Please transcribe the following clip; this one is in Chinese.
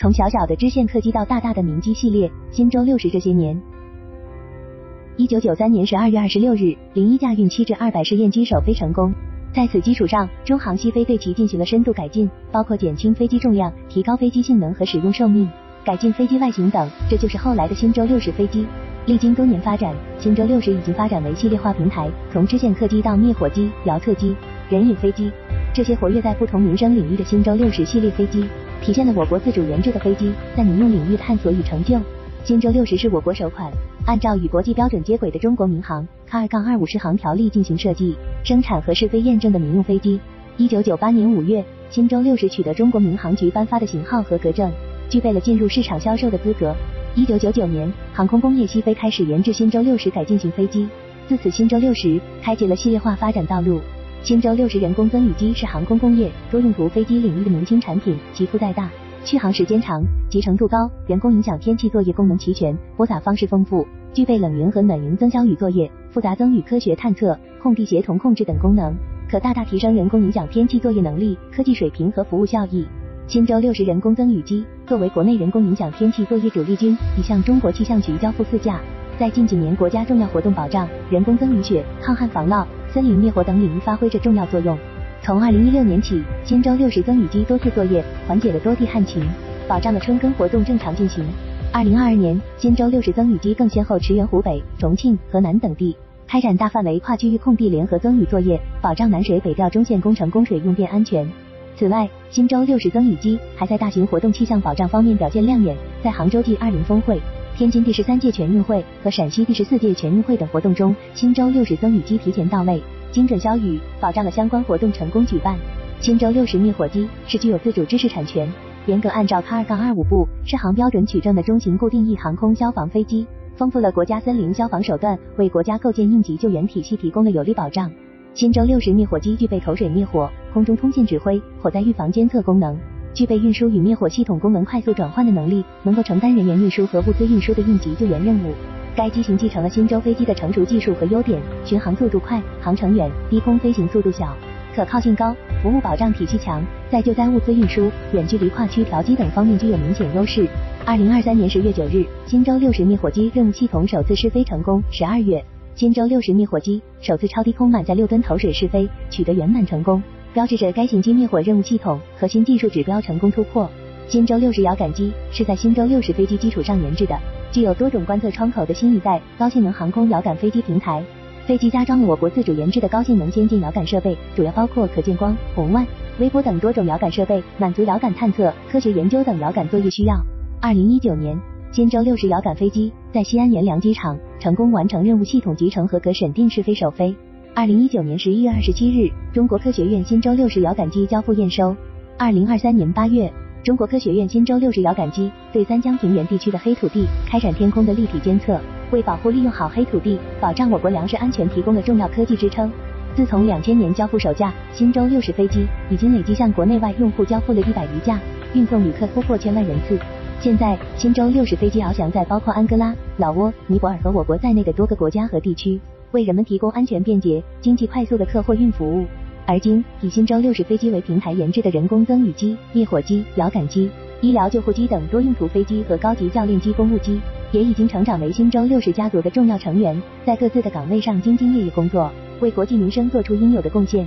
从小小的支线客机到大大的民机系列，新舟六十这些年。一九九三年十二月二十六日，零一架运七至二百试验机首飞成功。在此基础上，中航西飞对其进行了深度改进，包括减轻飞机重量、提高飞机性能和使用寿命、改进飞机外形等，这就是后来的新舟六十飞机。历经多年发展，新舟六十已经发展为系列化平台，从支线客机到灭火机、遥测机、人影飞机，这些活跃在不同民生领域的新舟六十系列飞机，体现了我国自主研制的飞机在民用领域探索与成就。新舟六十是我国首款按照与国际标准接轨的中国民航卡二杠二五适航条例进行设计、生产和试飞验证的民用飞机。一九九八年五月，新舟六十取得中国民航局颁发的型号合格证，具备了进入市场销售的资格。一九九九年，航空工业西飞开始研制新舟六十改进型飞机，自此新舟六十开启了系列化发展道路。新舟六十人工增雨机是航空工业多用途飞机领域的明星产品，其负载大。续航时间长，集成度高，员工影响天气作业功能齐全，播撒方式丰富，具备冷云和暖云增消雨作业、复杂增雨科学探测、空地协同控制等功能，可大大提升人工影响天气作业能力、科技水平和服务效益。新舟六十人工增雨机作为国内人工影响天气作业主力军，已向中国气象局交付四架，在近几年国家重要活动保障、人工增雨雪、抗旱防涝、森林灭火等领域发挥着重要作用。从二零一六年起，新舟六十增雨机多次作业，缓解了多地旱情，保障了春耕活动正常进行。二零二二年，新舟六十增雨机更先后驰援湖北、重庆、河南等地，开展大范围跨区域空地联合增雨作业，保障南水北调中线工程供水用电安全。此外，新舟六十增雨机还在大型活动气象保障方面表现亮眼，在杭州 G 二零峰会、天津第十三届全运会和陕西第十四届全运会等活动中，新舟六十增雨机提前到位。精准消雨，保障了相关活动成功举办。新舟六十灭火机是具有自主知识产权，严格按照卡二杠二五部适航标准取证的中型固定翼航空消防飞机，丰富了国家森林消防手段，为国家构建应急救援体系提供了有力保障。新舟六十灭火机具备口水灭火、空中通信指挥、火灾预防监测功能，具备运输与灭火系统功能快速转换的能力，能够承担人员运输和物资运输的应急救援任务。该机型继承了新舟飞机的成熟技术和优点，巡航速度快，航程远，低空飞行速度小，可靠性高，服务保障体系强，在救灾物资运输、远距离跨区调机等方面具有明显优势。二零二三年十月九日，新舟六十灭火机任务系统首次试飞成功。十二月，新舟六十灭火机首次超低空满载六吨投水试飞，取得圆满成功，标志着该型机灭火任务系统核心技术指标成功突破。新舟六十遥感机是在新舟六十飞机基础上研制的。具有多种观测窗口的新一代高性能航空遥感飞机平台，飞机加装了我国自主研制的高性能先进遥感设备，主要包括可见光、红外、微波等多种遥感设备，满足遥感探测、科学研究等遥感作业需要。二零一九年，新舟六十遥感飞机在西安阎良机场成功完成任务系统集成合格审定试飞首飞。二零一九年十一月二十七日，中国科学院新舟六十遥感机交付验收。二零二三年八月。中国科学院新舟六十遥感机对三江平原地区的黑土地开展天空的立体监测，为保护利用好黑土地，保障我国粮食安全提供了重要科技支撑。自从两千年交付首架新舟六十飞机，已经累计向国内外用户交付了一百余架，运送旅客突破千万人次。现在，新舟六十飞机翱翔在包括安哥拉、老挝、尼泊尔和我国在内的多个国家和地区，为人们提供安全、便捷、经济、快速的客货运服务。而今，以新舟六十飞机为平台研制的人工增雨机、灭火机、遥感机、医疗救护机等多用途飞机和高级教练机、公务机，也已经成长为新舟六十家族的重要成员，在各自的岗位上兢兢业业工作，为国计民生做出应有的贡献。